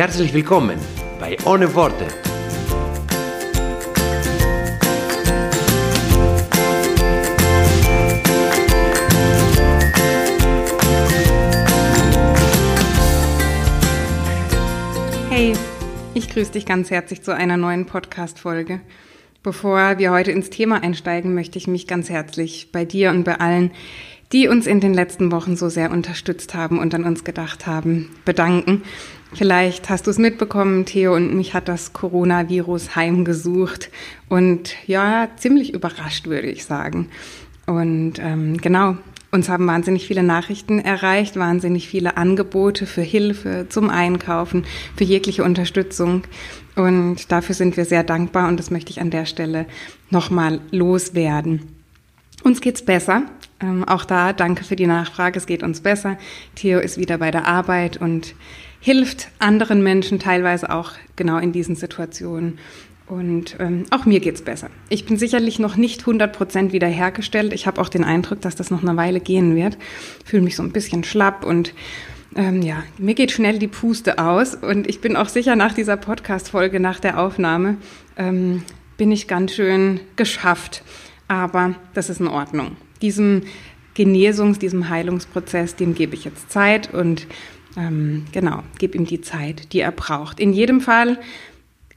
Herzlich willkommen bei Ohne Worte. Hey, ich grüße dich ganz herzlich zu einer neuen Podcast-Folge. Bevor wir heute ins Thema einsteigen, möchte ich mich ganz herzlich bei dir und bei allen, die uns in den letzten Wochen so sehr unterstützt haben und an uns gedacht haben, bedanken. Vielleicht hast du es mitbekommen, Theo und mich hat das Coronavirus heimgesucht und ja, ziemlich überrascht, würde ich sagen. Und ähm, genau, uns haben wahnsinnig viele Nachrichten erreicht, wahnsinnig viele Angebote für Hilfe zum Einkaufen, für jegliche Unterstützung. Und dafür sind wir sehr dankbar und das möchte ich an der Stelle nochmal loswerden. Uns geht's besser. Ähm, auch da danke für die Nachfrage. Es geht uns besser. Theo ist wieder bei der Arbeit und hilft anderen Menschen teilweise auch genau in diesen Situationen. Und ähm, auch mir geht's besser. Ich bin sicherlich noch nicht 100% wiederhergestellt. Ich habe auch den Eindruck, dass das noch eine Weile gehen wird. Fühle mich so ein bisschen schlapp und ähm, ja, mir geht schnell die Puste aus. Und ich bin auch sicher nach dieser Podcast-Folge, nach der Aufnahme, ähm, bin ich ganz schön geschafft. Aber das ist in Ordnung. Diesem Genesungs-, diesem Heilungsprozess, dem gebe ich jetzt Zeit und ähm, genau, gebe ihm die Zeit, die er braucht. In jedem Fall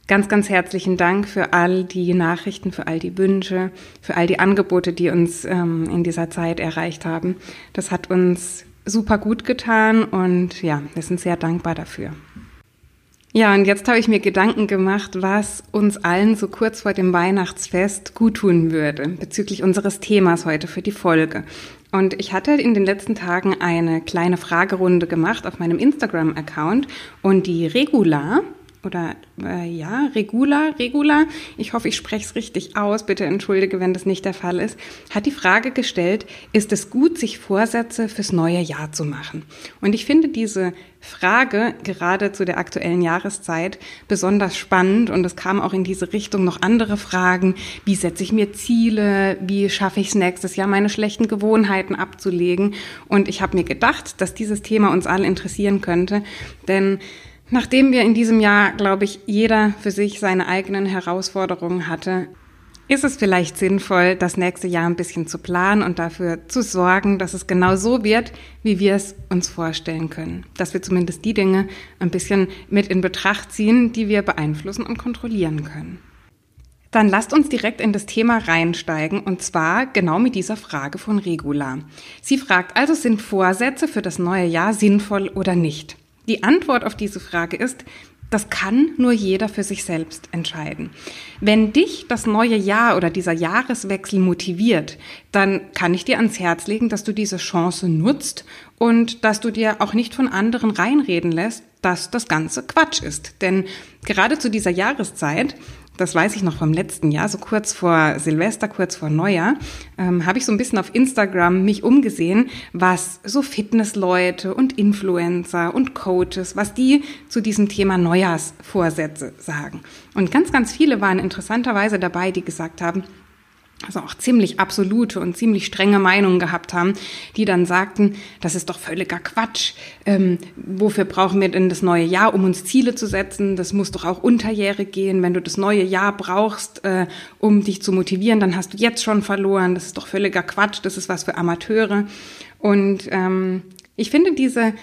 Ganz, ganz herzlichen Dank für all die Nachrichten, für all die Wünsche, für all die Angebote, die uns ähm, in dieser Zeit erreicht haben. Das hat uns super gut getan und ja, wir sind sehr dankbar dafür. Ja, und jetzt habe ich mir Gedanken gemacht, was uns allen so kurz vor dem Weihnachtsfest gut tun würde, bezüglich unseres Themas heute für die Folge. Und ich hatte in den letzten Tagen eine kleine Fragerunde gemacht auf meinem Instagram-Account und die Regula, oder äh, ja, Regula, Regula, ich hoffe, ich spreche es richtig aus, bitte entschuldige, wenn das nicht der Fall ist, hat die Frage gestellt, ist es gut, sich Vorsätze fürs neue Jahr zu machen? Und ich finde diese Frage gerade zu der aktuellen Jahreszeit besonders spannend. Und es kam auch in diese Richtung noch andere Fragen, wie setze ich mir Ziele, wie schaffe ich es nächstes Jahr, meine schlechten Gewohnheiten abzulegen? Und ich habe mir gedacht, dass dieses Thema uns alle interessieren könnte, denn Nachdem wir in diesem Jahr, glaube ich, jeder für sich seine eigenen Herausforderungen hatte, ist es vielleicht sinnvoll, das nächste Jahr ein bisschen zu planen und dafür zu sorgen, dass es genau so wird, wie wir es uns vorstellen können. Dass wir zumindest die Dinge ein bisschen mit in Betracht ziehen, die wir beeinflussen und kontrollieren können. Dann lasst uns direkt in das Thema reinsteigen und zwar genau mit dieser Frage von Regula. Sie fragt also, sind Vorsätze für das neue Jahr sinnvoll oder nicht? Die Antwort auf diese Frage ist, das kann nur jeder für sich selbst entscheiden. Wenn dich das neue Jahr oder dieser Jahreswechsel motiviert, dann kann ich dir ans Herz legen, dass du diese Chance nutzt und dass du dir auch nicht von anderen reinreden lässt, dass das Ganze Quatsch ist. Denn gerade zu dieser Jahreszeit das weiß ich noch vom letzten Jahr, so kurz vor Silvester, kurz vor Neujahr, ähm, habe ich so ein bisschen auf Instagram mich umgesehen, was so Fitnessleute und Influencer und Coaches, was die zu diesem Thema Neujahrsvorsätze sagen. Und ganz, ganz viele waren interessanterweise dabei, die gesagt haben, also auch ziemlich absolute und ziemlich strenge Meinungen gehabt haben, die dann sagten, das ist doch völliger Quatsch. Ähm, wofür brauchen wir denn das neue Jahr, um uns Ziele zu setzen? Das muss doch auch unterjährig gehen. Wenn du das neue Jahr brauchst, äh, um dich zu motivieren, dann hast du jetzt schon verloren. Das ist doch völliger Quatsch. Das ist was für Amateure. Und ähm, ich finde diese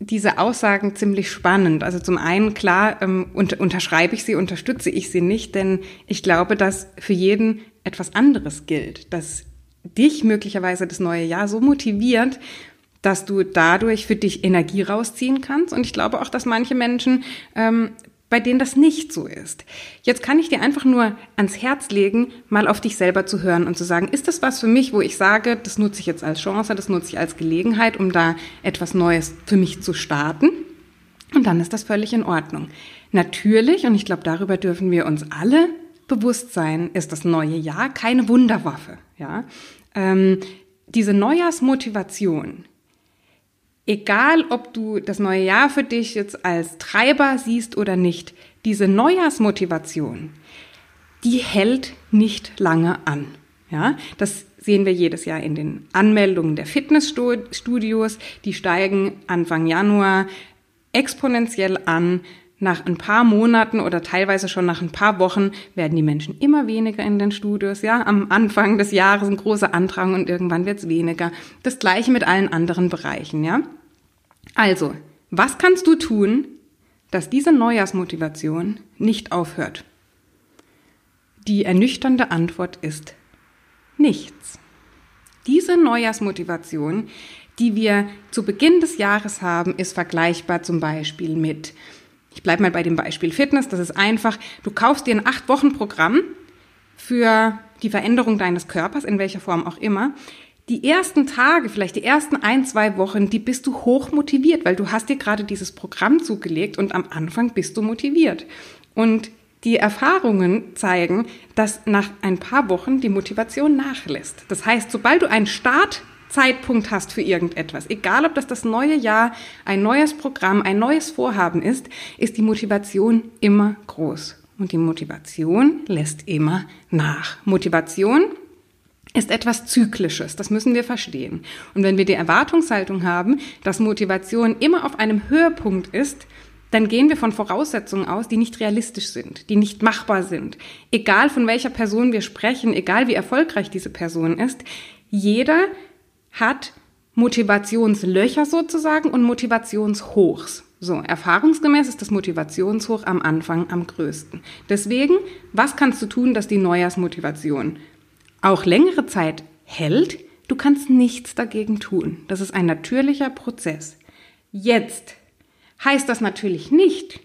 diese Aussagen ziemlich spannend. Also zum einen, klar, ähm, unter, unterschreibe ich sie, unterstütze ich sie nicht, denn ich glaube, dass für jeden etwas anderes gilt, dass dich möglicherweise das neue Jahr so motiviert, dass du dadurch für dich Energie rausziehen kannst. Und ich glaube auch, dass manche Menschen ähm, bei denen das nicht so ist. Jetzt kann ich dir einfach nur ans Herz legen, mal auf dich selber zu hören und zu sagen, ist das was für mich, wo ich sage, das nutze ich jetzt als Chance, das nutze ich als Gelegenheit, um da etwas Neues für mich zu starten? Und dann ist das völlig in Ordnung. Natürlich, und ich glaube, darüber dürfen wir uns alle bewusst sein, ist das neue Jahr keine Wunderwaffe. Ja? Ähm, diese Neujahrsmotivation, egal ob du das neue Jahr für dich jetzt als Treiber siehst oder nicht, diese Neujahrsmotivation, die hält nicht lange an. Ja, das sehen wir jedes Jahr in den Anmeldungen der Fitnessstudios. Die steigen Anfang Januar exponentiell an. Nach ein paar Monaten oder teilweise schon nach ein paar Wochen werden die Menschen immer weniger in den Studios. Ja, am Anfang des Jahres ein großer Andrang und irgendwann wird es weniger. Das gleiche mit allen anderen Bereichen. Ja, also was kannst du tun, dass diese Neujahrsmotivation nicht aufhört? Die ernüchternde Antwort ist nichts. Diese Neujahrsmotivation, die wir zu Beginn des Jahres haben, ist vergleichbar zum Beispiel mit, ich bleibe mal bei dem Beispiel Fitness, das ist einfach, du kaufst dir ein acht Wochen Programm für die Veränderung deines Körpers, in welcher Form auch immer. Die ersten Tage, vielleicht die ersten ein, zwei Wochen, die bist du hoch motiviert, weil du hast dir gerade dieses Programm zugelegt und am Anfang bist du motiviert. Und die Erfahrungen zeigen, dass nach ein paar Wochen die Motivation nachlässt. Das heißt, sobald du einen Startzeitpunkt hast für irgendetwas, egal ob das das neue Jahr, ein neues Programm, ein neues Vorhaben ist, ist die Motivation immer groß. Und die Motivation lässt immer nach. Motivation ist etwas Zyklisches, das müssen wir verstehen. Und wenn wir die Erwartungshaltung haben, dass Motivation immer auf einem Höhepunkt ist, dann gehen wir von Voraussetzungen aus, die nicht realistisch sind, die nicht machbar sind. Egal von welcher Person wir sprechen, egal wie erfolgreich diese Person ist, jeder hat Motivationslöcher sozusagen und Motivationshochs. So, erfahrungsgemäß ist das Motivationshoch am Anfang am größten. Deswegen, was kannst du tun, dass die Neujahrsmotivation auch längere Zeit hält? Du kannst nichts dagegen tun. Das ist ein natürlicher Prozess. Jetzt heißt das natürlich nicht,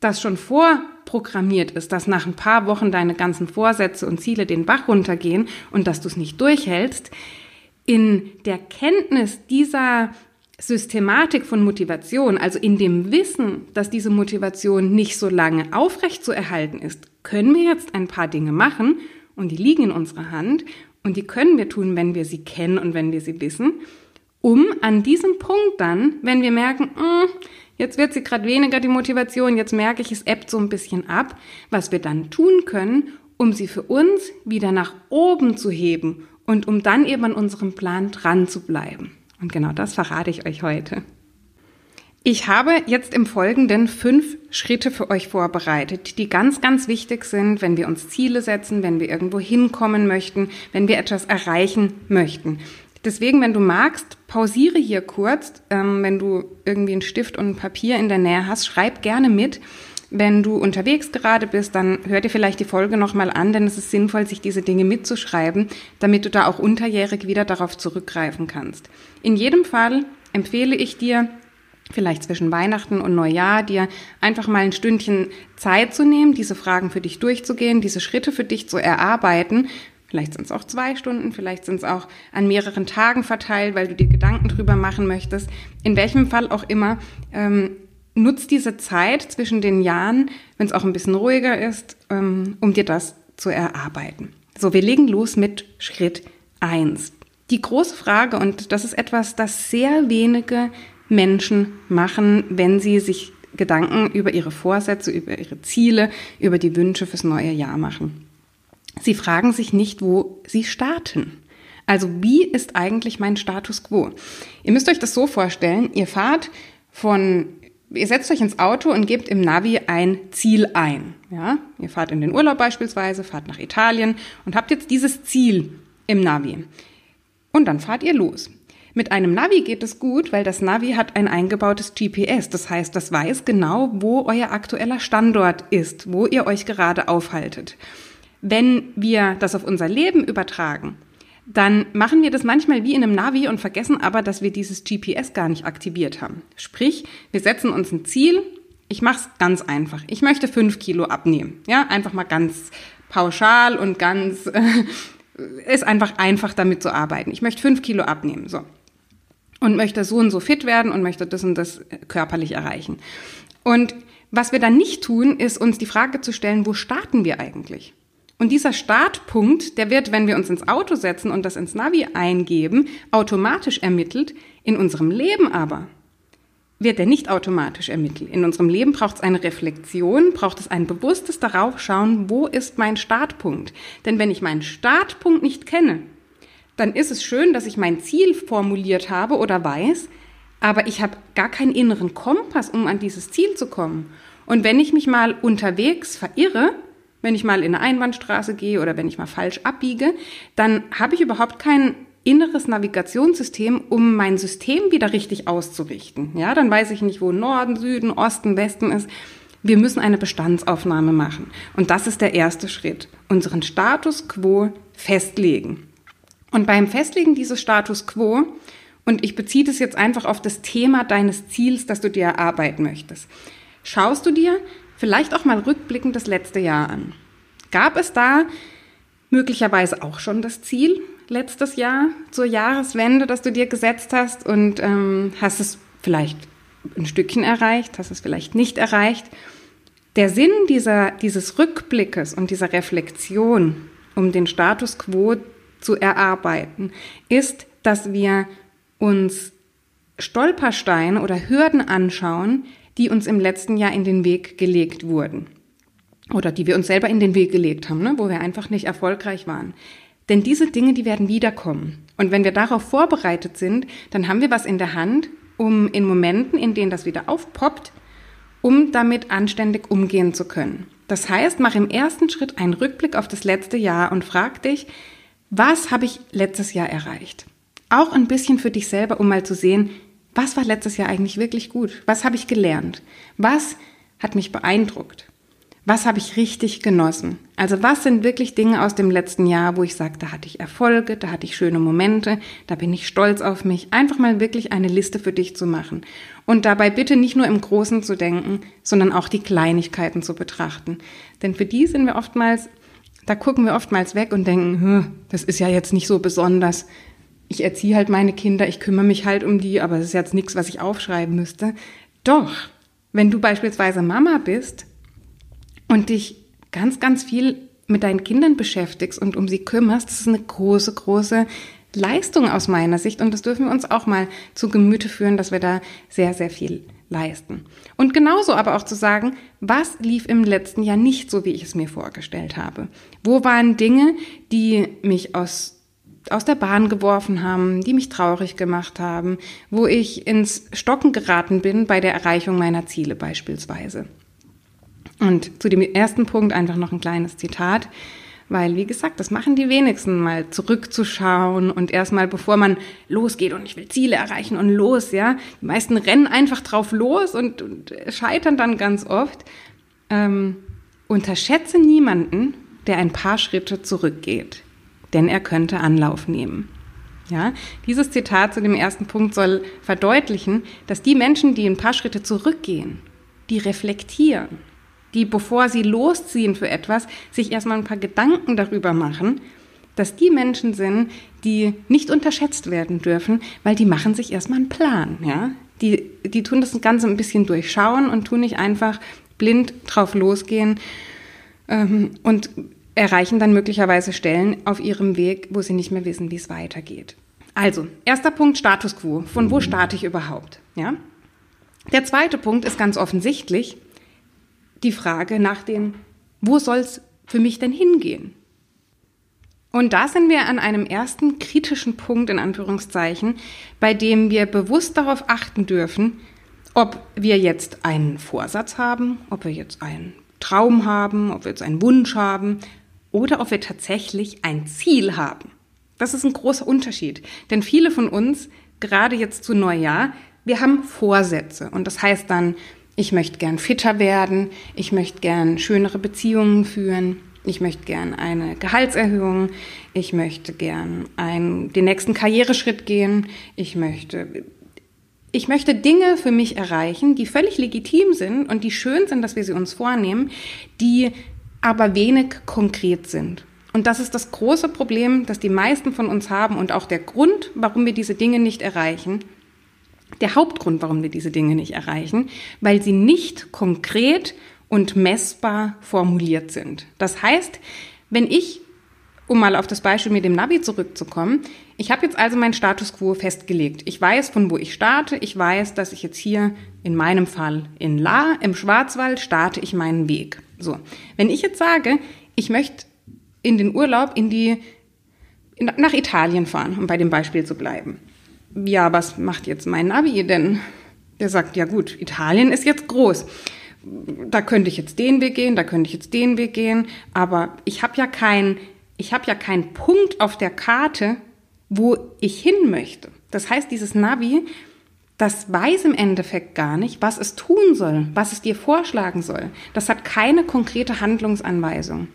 dass schon vorprogrammiert ist, dass nach ein paar Wochen deine ganzen Vorsätze und Ziele den Bach runtergehen und dass du es nicht durchhältst. In der Kenntnis dieser Systematik von Motivation, also in dem Wissen, dass diese Motivation nicht so lange aufrecht zu erhalten ist, können wir jetzt ein paar Dinge machen und die liegen in unserer Hand und die können wir tun, wenn wir sie kennen und wenn wir sie wissen, um an diesem Punkt dann, wenn wir merken, mm, Jetzt wird sie gerade weniger die Motivation, jetzt merke ich, es ebbt so ein bisschen ab, was wir dann tun können, um sie für uns wieder nach oben zu heben und um dann eben an unserem Plan dran zu bleiben. Und genau das verrate ich euch heute. Ich habe jetzt im Folgenden fünf Schritte für euch vorbereitet, die ganz, ganz wichtig sind, wenn wir uns Ziele setzen, wenn wir irgendwo hinkommen möchten, wenn wir etwas erreichen möchten. Deswegen, wenn du magst, pausiere hier kurz. Ähm, wenn du irgendwie einen Stift und ein Papier in der Nähe hast, schreib gerne mit. Wenn du unterwegs gerade bist, dann hör dir vielleicht die Folge nochmal an, denn es ist sinnvoll, sich diese Dinge mitzuschreiben, damit du da auch unterjährig wieder darauf zurückgreifen kannst. In jedem Fall empfehle ich dir, vielleicht zwischen Weihnachten und Neujahr, dir einfach mal ein Stündchen Zeit zu nehmen, diese Fragen für dich durchzugehen, diese Schritte für dich zu erarbeiten, Vielleicht sind es auch zwei Stunden, vielleicht sind es auch an mehreren Tagen verteilt, weil du dir Gedanken drüber machen möchtest. In welchem Fall auch immer, ähm, nutz diese Zeit zwischen den Jahren, wenn es auch ein bisschen ruhiger ist, ähm, um dir das zu erarbeiten. So, wir legen los mit Schritt eins. Die große Frage, und das ist etwas, das sehr wenige Menschen machen, wenn sie sich Gedanken über ihre Vorsätze, über ihre Ziele, über die Wünsche fürs neue Jahr machen. Sie fragen sich nicht, wo Sie starten. Also wie ist eigentlich mein Status quo? Ihr müsst euch das so vorstellen, ihr fahrt von, ihr setzt euch ins Auto und gebt im Navi ein Ziel ein. Ja? Ihr fahrt in den Urlaub beispielsweise, fahrt nach Italien und habt jetzt dieses Ziel im Navi. Und dann fahrt ihr los. Mit einem Navi geht es gut, weil das Navi hat ein eingebautes GPS. Das heißt, das weiß genau, wo euer aktueller Standort ist, wo ihr euch gerade aufhaltet. Wenn wir das auf unser Leben übertragen, dann machen wir das manchmal wie in einem Navi und vergessen aber, dass wir dieses GPS gar nicht aktiviert haben. Sprich, wir setzen uns ein Ziel. Ich mache es ganz einfach. Ich möchte fünf Kilo abnehmen. Ja, einfach mal ganz pauschal und ganz äh, ist einfach einfach damit zu arbeiten. Ich möchte fünf Kilo abnehmen. So. und möchte so und so fit werden und möchte das und das körperlich erreichen. Und was wir dann nicht tun, ist uns die Frage zu stellen, wo starten wir eigentlich? Und dieser Startpunkt, der wird, wenn wir uns ins Auto setzen und das ins Navi eingeben, automatisch ermittelt. In unserem Leben aber wird er nicht automatisch ermittelt. In unserem Leben braucht es eine Reflexion, braucht es ein bewusstes darauf schauen, wo ist mein Startpunkt? Denn wenn ich meinen Startpunkt nicht kenne, dann ist es schön, dass ich mein Ziel formuliert habe oder weiß, aber ich habe gar keinen inneren Kompass, um an dieses Ziel zu kommen. Und wenn ich mich mal unterwegs verirre, wenn ich mal in eine Einbahnstraße gehe oder wenn ich mal falsch abbiege, dann habe ich überhaupt kein inneres Navigationssystem, um mein System wieder richtig auszurichten. Ja, dann weiß ich nicht, wo Norden, Süden, Osten, Westen ist. Wir müssen eine Bestandsaufnahme machen. Und das ist der erste Schritt. Unseren Status quo festlegen. Und beim Festlegen dieses Status quo, und ich beziehe das jetzt einfach auf das Thema deines Ziels, das du dir erarbeiten möchtest, schaust du dir vielleicht auch mal rückblickend das letzte Jahr an. Gab es da möglicherweise auch schon das Ziel letztes Jahr zur Jahreswende, das du dir gesetzt hast und ähm, hast es vielleicht ein Stückchen erreicht, hast es vielleicht nicht erreicht? Der Sinn dieser, dieses Rückblickes und dieser Reflexion, um den Status quo zu erarbeiten, ist, dass wir uns Stolpersteine oder Hürden anschauen, die uns im letzten Jahr in den Weg gelegt wurden. Oder die wir uns selber in den Weg gelegt haben, ne? wo wir einfach nicht erfolgreich waren. Denn diese Dinge, die werden wiederkommen. Und wenn wir darauf vorbereitet sind, dann haben wir was in der Hand, um in Momenten, in denen das wieder aufpoppt, um damit anständig umgehen zu können. Das heißt, mach im ersten Schritt einen Rückblick auf das letzte Jahr und frag dich, was habe ich letztes Jahr erreicht? Auch ein bisschen für dich selber, um mal zu sehen, was war letztes Jahr eigentlich wirklich gut? Was habe ich gelernt? Was hat mich beeindruckt? Was habe ich richtig genossen? Also was sind wirklich Dinge aus dem letzten Jahr, wo ich sage, da hatte ich Erfolge, da hatte ich schöne Momente, da bin ich stolz auf mich. Einfach mal wirklich eine Liste für dich zu machen. Und dabei bitte nicht nur im Großen zu denken, sondern auch die Kleinigkeiten zu betrachten. Denn für die sind wir oftmals da gucken wir oftmals weg und denken, das ist ja jetzt nicht so besonders. Ich erziehe halt meine Kinder, ich kümmere mich halt um die, aber das ist jetzt nichts, was ich aufschreiben müsste. Doch, wenn du beispielsweise Mama bist und dich ganz, ganz viel mit deinen Kindern beschäftigst und um sie kümmerst, das ist eine große, große Leistung aus meiner Sicht und das dürfen wir uns auch mal zu Gemüte führen, dass wir da sehr, sehr viel leisten. Und genauso aber auch zu sagen, was lief im letzten Jahr nicht so, wie ich es mir vorgestellt habe? Wo waren Dinge, die mich aus aus der Bahn geworfen haben, die mich traurig gemacht haben, wo ich ins Stocken geraten bin bei der Erreichung meiner Ziele beispielsweise. Und zu dem ersten Punkt einfach noch ein kleines Zitat. Weil, wie gesagt, das machen die wenigsten, mal zurückzuschauen und erstmal, bevor man losgeht und ich will Ziele erreichen und los, ja. Die meisten rennen einfach drauf los und, und scheitern dann ganz oft. Ähm, unterschätze niemanden, der ein paar Schritte zurückgeht, denn er könnte Anlauf nehmen. Ja, dieses Zitat zu dem ersten Punkt soll verdeutlichen, dass die Menschen, die ein paar Schritte zurückgehen, die reflektieren, die, bevor sie losziehen für etwas, sich erstmal ein paar Gedanken darüber machen, dass die Menschen sind, die nicht unterschätzt werden dürfen, weil die machen sich erstmal einen Plan, ja. Die, die tun das Ganze ein bisschen durchschauen und tun nicht einfach blind drauf losgehen ähm, und erreichen dann möglicherweise Stellen auf ihrem Weg, wo sie nicht mehr wissen, wie es weitergeht. Also, erster Punkt, Status quo. Von wo starte ich überhaupt? Ja? Der zweite Punkt ist ganz offensichtlich, die Frage nach dem, wo soll es für mich denn hingehen? Und da sind wir an einem ersten kritischen Punkt in Anführungszeichen, bei dem wir bewusst darauf achten dürfen, ob wir jetzt einen Vorsatz haben, ob wir jetzt einen Traum haben, ob wir jetzt einen Wunsch haben oder ob wir tatsächlich ein Ziel haben. Das ist ein großer Unterschied, denn viele von uns, gerade jetzt zu Neujahr, wir haben Vorsätze und das heißt dann, ich möchte gern fitter werden, ich möchte gern schönere Beziehungen führen, ich möchte gern eine Gehaltserhöhung, ich möchte gern einen, den nächsten Karriereschritt gehen, ich möchte ich möchte Dinge für mich erreichen, die völlig legitim sind und die schön sind, dass wir sie uns vornehmen, die aber wenig konkret sind. Und das ist das große Problem, das die meisten von uns haben und auch der Grund, warum wir diese Dinge nicht erreichen, der Hauptgrund, warum wir diese Dinge nicht erreichen, weil sie nicht konkret und messbar formuliert sind. Das heißt, wenn ich, um mal auf das Beispiel mit dem Navi zurückzukommen, ich habe jetzt also meinen Status quo festgelegt. Ich weiß, von wo ich starte. Ich weiß, dass ich jetzt hier in meinem Fall in La, im Schwarzwald, starte ich meinen Weg. So. Wenn ich jetzt sage, ich möchte in den Urlaub in die, in, nach Italien fahren, um bei dem Beispiel zu bleiben. Ja, was macht jetzt mein Navi denn? Der sagt, ja gut, Italien ist jetzt groß da könnte ich jetzt den Weg gehen, da könnte ich jetzt den Weg gehen, aber ich habe ja keinen, ich habe ja keinen Punkt auf der Karte, wo ich hin möchte. Das heißt, dieses Navi, das weiß im Endeffekt gar nicht, was es tun soll, was es dir vorschlagen soll. Das hat keine konkrete Handlungsanweisung.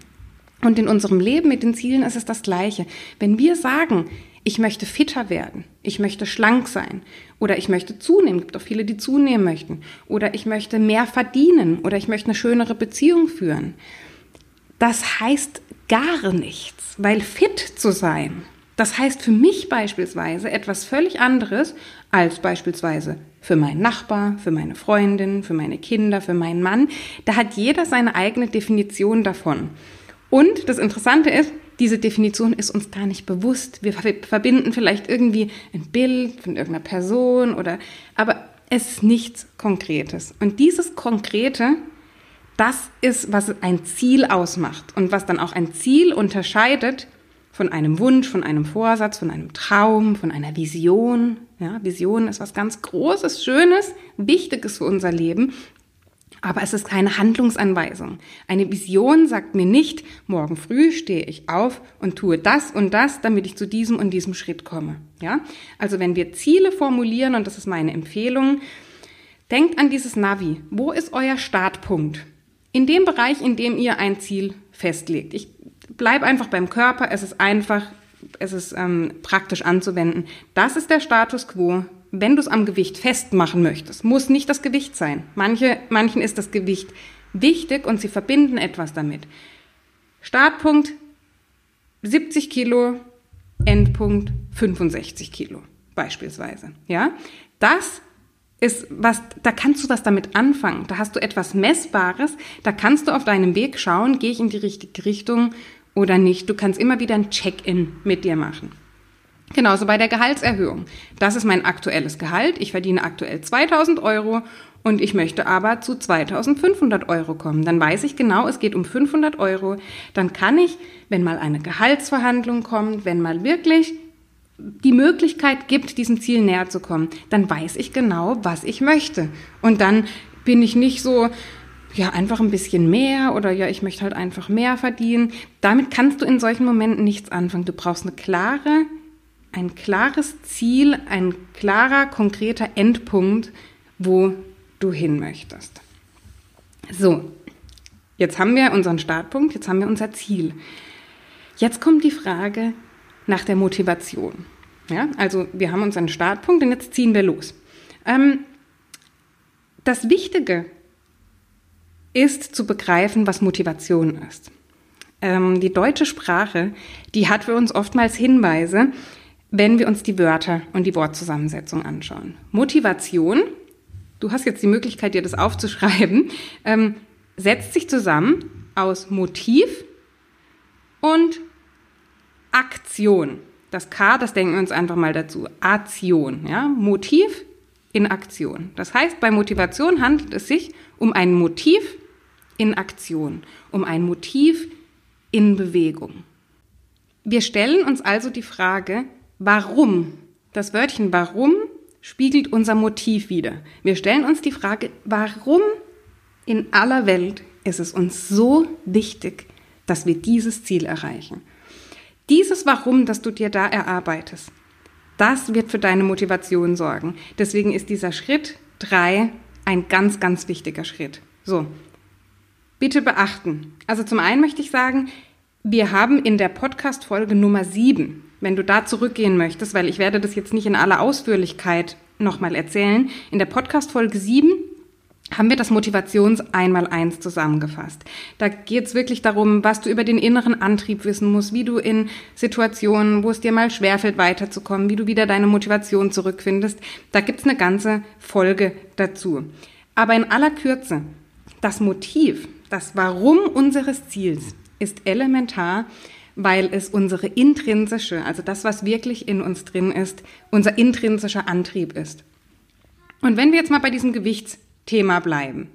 Und in unserem Leben mit den Zielen ist es das Gleiche. Wenn wir sagen, ich möchte fitter werden, ich möchte schlank sein oder ich möchte zunehmen, gibt auch viele, die zunehmen möchten oder ich möchte mehr verdienen oder ich möchte eine schönere Beziehung führen. Das heißt gar nichts, weil fit zu sein, das heißt für mich beispielsweise etwas völlig anderes als beispielsweise für meinen Nachbar, für meine Freundin, für meine Kinder, für meinen Mann. Da hat jeder seine eigene Definition davon. Und das Interessante ist, diese Definition ist uns gar nicht bewusst. Wir verbinden vielleicht irgendwie ein Bild von irgendeiner Person oder, aber es ist nichts Konkretes. Und dieses Konkrete, das ist, was ein Ziel ausmacht und was dann auch ein Ziel unterscheidet von einem Wunsch, von einem Vorsatz, von einem Traum, von einer Vision. Ja, Vision ist was ganz Großes, Schönes, Wichtiges für unser Leben. Aber es ist keine Handlungsanweisung. Eine Vision sagt mir nicht, morgen früh stehe ich auf und tue das und das, damit ich zu diesem und diesem Schritt komme. Ja? Also wenn wir Ziele formulieren, und das ist meine Empfehlung, denkt an dieses Navi. Wo ist euer Startpunkt? In dem Bereich, in dem ihr ein Ziel festlegt. Ich bleibe einfach beim Körper. Es ist einfach, es ist ähm, praktisch anzuwenden. Das ist der Status quo wenn du es am Gewicht festmachen möchtest, muss nicht das Gewicht sein. Manche, manchen ist das Gewicht wichtig und sie verbinden etwas damit. Startpunkt 70 Kilo, Endpunkt 65 Kilo beispielsweise. Ja, das ist was, da kannst du was damit anfangen. Da hast du etwas Messbares. Da kannst du auf deinem Weg schauen, gehe ich in die richtige Richtung oder nicht. Du kannst immer wieder ein Check-in mit dir machen. Genauso bei der Gehaltserhöhung. Das ist mein aktuelles Gehalt. Ich verdiene aktuell 2000 Euro und ich möchte aber zu 2500 Euro kommen. Dann weiß ich genau, es geht um 500 Euro. Dann kann ich, wenn mal eine Gehaltsverhandlung kommt, wenn mal wirklich die Möglichkeit gibt, diesem Ziel näher zu kommen, dann weiß ich genau, was ich möchte. Und dann bin ich nicht so, ja, einfach ein bisschen mehr oder ja, ich möchte halt einfach mehr verdienen. Damit kannst du in solchen Momenten nichts anfangen. Du brauchst eine klare ein klares Ziel, ein klarer, konkreter Endpunkt, wo du hin möchtest. So, jetzt haben wir unseren Startpunkt, jetzt haben wir unser Ziel. Jetzt kommt die Frage nach der Motivation. Ja, also wir haben unseren Startpunkt und jetzt ziehen wir los. Ähm, das Wichtige ist zu begreifen, was Motivation ist. Ähm, die deutsche Sprache, die hat für uns oftmals Hinweise, wenn wir uns die Wörter und die Wortzusammensetzung anschauen. Motivation, du hast jetzt die Möglichkeit, dir das aufzuschreiben, ähm, setzt sich zusammen aus Motiv und Aktion. Das K, das denken wir uns einfach mal dazu. Aktion, ja? Motiv in Aktion. Das heißt, bei Motivation handelt es sich um ein Motiv in Aktion, um ein Motiv in Bewegung. Wir stellen uns also die Frage, Warum? Das Wörtchen warum spiegelt unser Motiv wider. Wir stellen uns die Frage, warum in aller Welt ist es uns so wichtig, dass wir dieses Ziel erreichen? Dieses Warum, das du dir da erarbeitest, das wird für deine Motivation sorgen. Deswegen ist dieser Schritt drei ein ganz, ganz wichtiger Schritt. So, bitte beachten. Also zum einen möchte ich sagen, wir haben in der Podcast-Folge Nummer sieben wenn du da zurückgehen möchtest, weil ich werde das jetzt nicht in aller Ausführlichkeit nochmal erzählen. In der Podcast-Folge 7 haben wir das Motivations-Einmal-Eins zusammengefasst. Da geht es wirklich darum, was du über den inneren Antrieb wissen musst, wie du in Situationen, wo es dir mal schwerfällt, weiterzukommen, wie du wieder deine Motivation zurückfindest. Da gibt's eine ganze Folge dazu. Aber in aller Kürze, das Motiv, das Warum unseres Ziels ist elementar, weil es unsere intrinsische, also das, was wirklich in uns drin ist, unser intrinsischer Antrieb ist. Und wenn wir jetzt mal bei diesem Gewichtsthema bleiben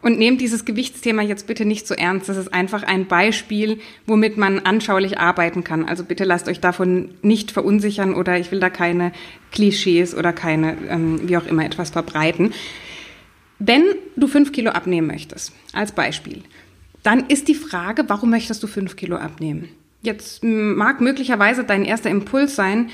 und nehmt dieses Gewichtsthema jetzt bitte nicht so ernst, das ist einfach ein Beispiel, womit man anschaulich arbeiten kann. Also bitte lasst euch davon nicht verunsichern oder ich will da keine Klischees oder keine, ähm, wie auch immer, etwas verbreiten. Wenn du fünf Kilo abnehmen möchtest, als Beispiel, dann ist die Frage, warum möchtest du fünf Kilo abnehmen? Jetzt mag möglicherweise dein erster Impuls sein,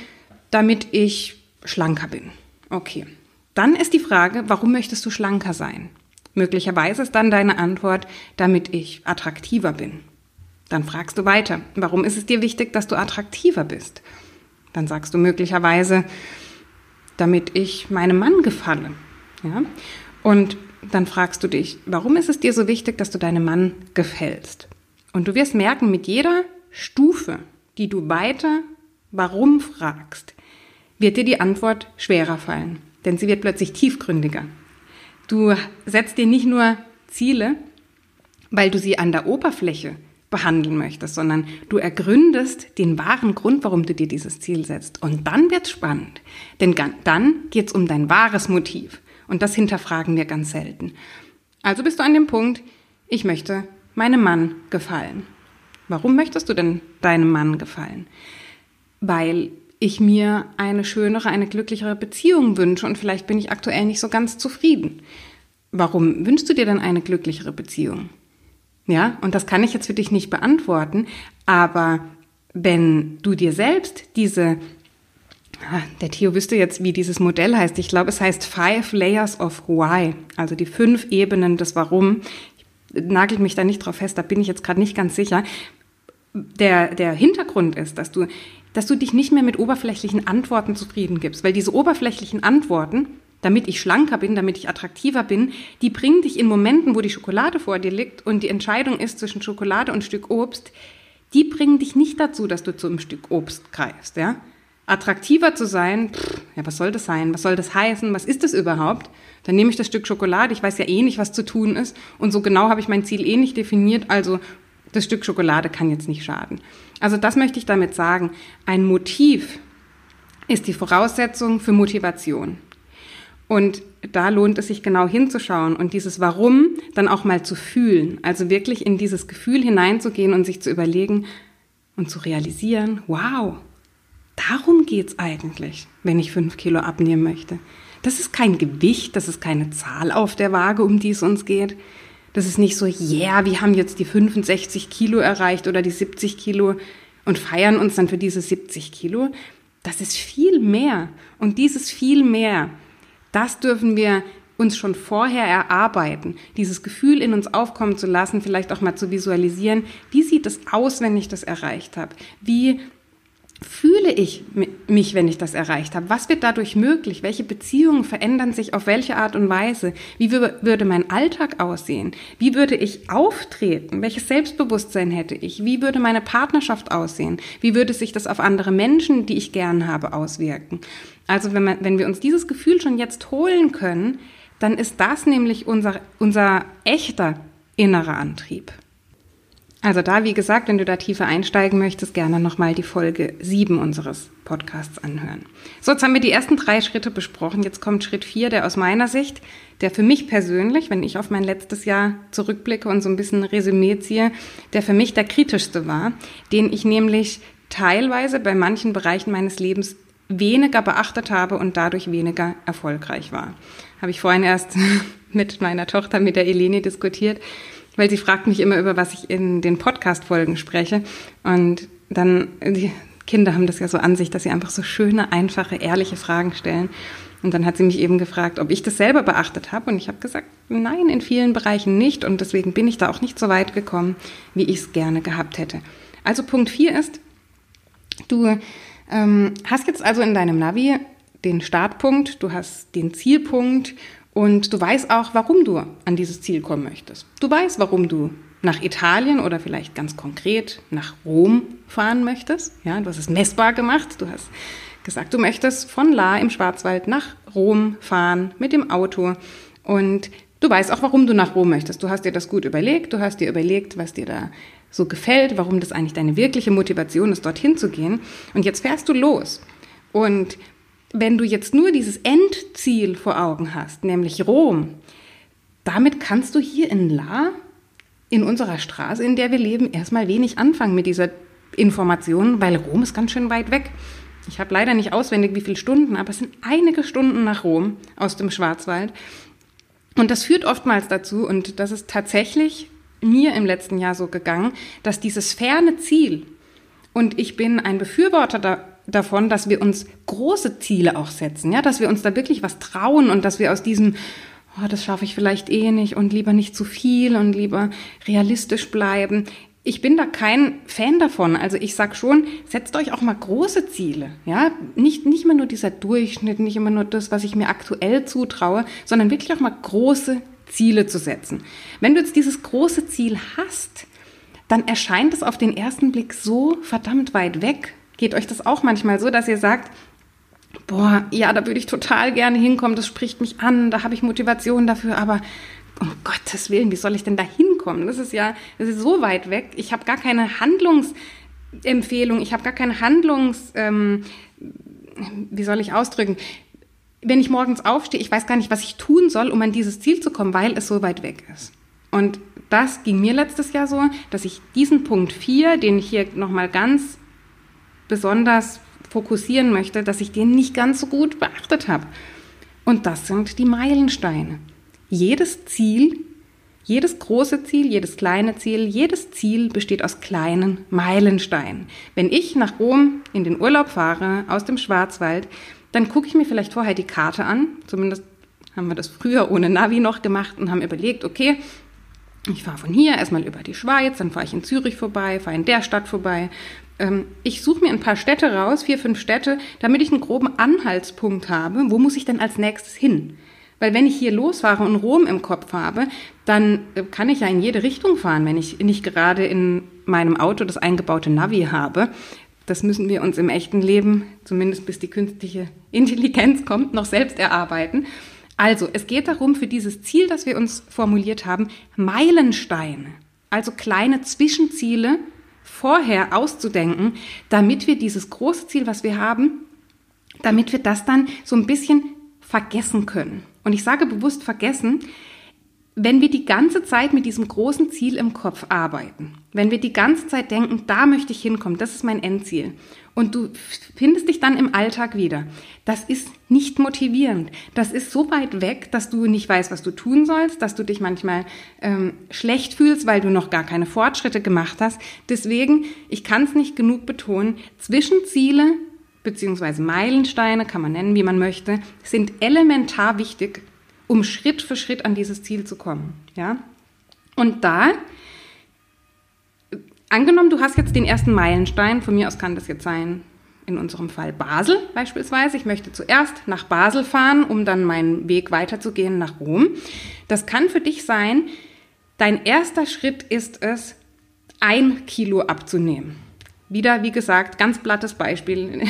damit ich schlanker bin. Okay. Dann ist die Frage, warum möchtest du schlanker sein? Möglicherweise ist dann deine Antwort, damit ich attraktiver bin. Dann fragst du weiter, warum ist es dir wichtig, dass du attraktiver bist? Dann sagst du möglicherweise, damit ich meinem Mann gefalle. Ja? Und dann fragst du dich, warum ist es dir so wichtig, dass du deinem Mann gefällst? Und du wirst merken, mit jeder Stufe, die du weiter warum fragst, wird dir die Antwort schwerer fallen, denn sie wird plötzlich tiefgründiger. Du setzt dir nicht nur Ziele, weil du sie an der Oberfläche behandeln möchtest, sondern du ergründest den wahren Grund, warum du dir dieses Ziel setzt. Und dann wird's spannend, denn dann geht's um dein wahres Motiv. Und das hinterfragen wir ganz selten. Also bist du an dem Punkt, ich möchte meinem Mann gefallen. Warum möchtest du denn deinem Mann gefallen? Weil ich mir eine schönere, eine glücklichere Beziehung wünsche und vielleicht bin ich aktuell nicht so ganz zufrieden. Warum wünschst du dir denn eine glücklichere Beziehung? Ja, und das kann ich jetzt für dich nicht beantworten, aber wenn du dir selbst diese Ah, der Theo wüsste jetzt, wie dieses Modell heißt. Ich glaube, es heißt Five Layers of Why, also die fünf Ebenen des Warum. Ich nagelt mich da nicht drauf fest, da bin ich jetzt gerade nicht ganz sicher. Der, der Hintergrund ist, dass du, dass du dich nicht mehr mit oberflächlichen Antworten zufrieden gibst, weil diese oberflächlichen Antworten, damit ich schlanker bin, damit ich attraktiver bin, die bringen dich in Momenten, wo die Schokolade vor dir liegt und die Entscheidung ist zwischen Schokolade und Stück Obst, die bringen dich nicht dazu, dass du zum Stück Obst greifst, ja? attraktiver zu sein, pff, ja, was soll das sein? Was soll das heißen? Was ist das überhaupt? Dann nehme ich das Stück Schokolade, ich weiß ja eh nicht, was zu tun ist. Und so genau habe ich mein Ziel eh nicht definiert, also das Stück Schokolade kann jetzt nicht schaden. Also das möchte ich damit sagen. Ein Motiv ist die Voraussetzung für Motivation. Und da lohnt es sich genau hinzuschauen und dieses Warum dann auch mal zu fühlen. Also wirklich in dieses Gefühl hineinzugehen und sich zu überlegen und zu realisieren, wow, Darum geht's eigentlich, wenn ich fünf Kilo abnehmen möchte. Das ist kein Gewicht, das ist keine Zahl auf der Waage, um die es uns geht. Das ist nicht so, yeah, wir haben jetzt die 65 Kilo erreicht oder die 70 Kilo und feiern uns dann für diese 70 Kilo. Das ist viel mehr. Und dieses viel mehr, das dürfen wir uns schon vorher erarbeiten, dieses Gefühl in uns aufkommen zu lassen, vielleicht auch mal zu visualisieren, wie sieht es aus, wenn ich das erreicht habe? Wie fühle ich mich, wenn ich das erreicht habe? Was wird dadurch möglich? Welche Beziehungen verändern sich auf welche Art und Weise? Wie würde mein Alltag aussehen? Wie würde ich auftreten? Welches Selbstbewusstsein hätte ich? Wie würde meine Partnerschaft aussehen? Wie würde sich das auf andere Menschen, die ich gern habe, auswirken? Also wenn, man, wenn wir uns dieses Gefühl schon jetzt holen können, dann ist das nämlich unser, unser echter innerer Antrieb. Also da, wie gesagt, wenn du da tiefer einsteigen möchtest, gerne nochmal die Folge 7 unseres Podcasts anhören. So, jetzt haben wir die ersten drei Schritte besprochen. Jetzt kommt Schritt 4, der aus meiner Sicht, der für mich persönlich, wenn ich auf mein letztes Jahr zurückblicke und so ein bisschen Resümee ziehe, der für mich der kritischste war, den ich nämlich teilweise bei manchen Bereichen meines Lebens weniger beachtet habe und dadurch weniger erfolgreich war. Habe ich vorhin erst mit meiner Tochter, mit der Eleni diskutiert weil sie fragt mich immer, über was ich in den Podcast-Folgen spreche. Und dann, die Kinder haben das ja so an sich, dass sie einfach so schöne, einfache, ehrliche Fragen stellen. Und dann hat sie mich eben gefragt, ob ich das selber beachtet habe. Und ich habe gesagt, nein, in vielen Bereichen nicht. Und deswegen bin ich da auch nicht so weit gekommen, wie ich es gerne gehabt hätte. Also Punkt 4 ist, du ähm, hast jetzt also in deinem Navi den Startpunkt, du hast den Zielpunkt Und du weißt auch, warum du an dieses Ziel kommen möchtest. Du weißt, warum du nach Italien oder vielleicht ganz konkret nach Rom fahren möchtest. Ja, du hast es messbar gemacht. Du hast gesagt, du möchtest von La im Schwarzwald nach Rom fahren mit dem Auto. Und du weißt auch, warum du nach Rom möchtest. Du hast dir das gut überlegt. Du hast dir überlegt, was dir da so gefällt, warum das eigentlich deine wirkliche Motivation ist, dorthin zu gehen. Und jetzt fährst du los. Und wenn du jetzt nur dieses Endziel vor Augen hast, nämlich Rom, damit kannst du hier in La, in unserer Straße, in der wir leben, erstmal wenig anfangen mit dieser Information, weil Rom ist ganz schön weit weg. Ich habe leider nicht auswendig, wie viele Stunden, aber es sind einige Stunden nach Rom aus dem Schwarzwald. Und das führt oftmals dazu, und das ist tatsächlich mir im letzten Jahr so gegangen, dass dieses ferne Ziel, und ich bin ein Befürworter davon, dass wir uns große Ziele auch setzen, ja, dass wir uns da wirklich was trauen und dass wir aus diesem, oh, das schaffe ich vielleicht eh nicht und lieber nicht zu viel und lieber realistisch bleiben. Ich bin da kein Fan davon. Also ich sag schon, setzt euch auch mal große Ziele, ja, nicht nicht immer nur dieser Durchschnitt, nicht immer nur das, was ich mir aktuell zutraue, sondern wirklich auch mal große Ziele zu setzen. Wenn du jetzt dieses große Ziel hast, dann erscheint es auf den ersten Blick so verdammt weit weg Geht euch das auch manchmal so, dass ihr sagt, boah, ja, da würde ich total gerne hinkommen, das spricht mich an, da habe ich Motivation dafür, aber um Gottes Willen, wie soll ich denn da hinkommen? Das ist ja, das ist so weit weg. Ich habe gar keine Handlungsempfehlung, ich habe gar keine Handlungs, ähm, wie soll ich ausdrücken? Wenn ich morgens aufstehe, ich weiß gar nicht, was ich tun soll, um an dieses Ziel zu kommen, weil es so weit weg ist. Und das ging mir letztes Jahr so, dass ich diesen Punkt 4, den ich hier nochmal ganz besonders fokussieren möchte, dass ich den nicht ganz so gut beachtet habe. Und das sind die Meilensteine. Jedes Ziel, jedes große Ziel, jedes kleine Ziel, jedes Ziel besteht aus kleinen Meilensteinen. Wenn ich nach Rom in den Urlaub fahre, aus dem Schwarzwald, dann gucke ich mir vielleicht vorher die Karte an. Zumindest haben wir das früher ohne Navi noch gemacht und haben überlegt, okay, ich fahre von hier erstmal über die Schweiz, dann fahre ich in Zürich vorbei, fahre in der Stadt vorbei, ich suche mir ein paar Städte raus, vier, fünf Städte, damit ich einen groben Anhaltspunkt habe. Wo muss ich denn als nächstes hin? Weil wenn ich hier losfahre und Rom im Kopf habe, dann äh, kann ich ja in jede Richtung fahren, wenn ich nicht gerade in meinem Auto das eingebaute Navi habe. Das müssen wir uns im echten Leben, zumindest bis die künstliche Intelligenz kommt, noch selbst erarbeiten. Also, es geht darum, für dieses Ziel, das wir uns formuliert haben, Meilensteine, also kleine Zwischenziele vorher auszudenken, damit wir dieses große Ziel, was wir haben, damit wir das dann so ein bisschen vergessen können. Und ich sage bewusst vergessen, wenn wir die ganze Zeit mit diesem großen Ziel im Kopf arbeiten, wenn wir die ganze Zeit denken, da möchte ich hinkommen, das ist mein Endziel, und du findest dich dann im Alltag wieder, das ist nicht motivierend. Das ist so weit weg, dass du nicht weißt, was du tun sollst, dass du dich manchmal ähm, schlecht fühlst, weil du noch gar keine Fortschritte gemacht hast. Deswegen, ich kann es nicht genug betonen, Zwischenziele beziehungsweise Meilensteine, kann man nennen, wie man möchte, sind elementar wichtig um Schritt für Schritt an dieses Ziel zu kommen. Ja? Und da, angenommen, du hast jetzt den ersten Meilenstein, von mir aus kann das jetzt sein, in unserem Fall Basel beispielsweise. Ich möchte zuerst nach Basel fahren, um dann meinen Weg weiterzugehen nach Rom. Das kann für dich sein, dein erster Schritt ist es, ein Kilo abzunehmen. Wieder, wie gesagt, ganz plattes Beispiel.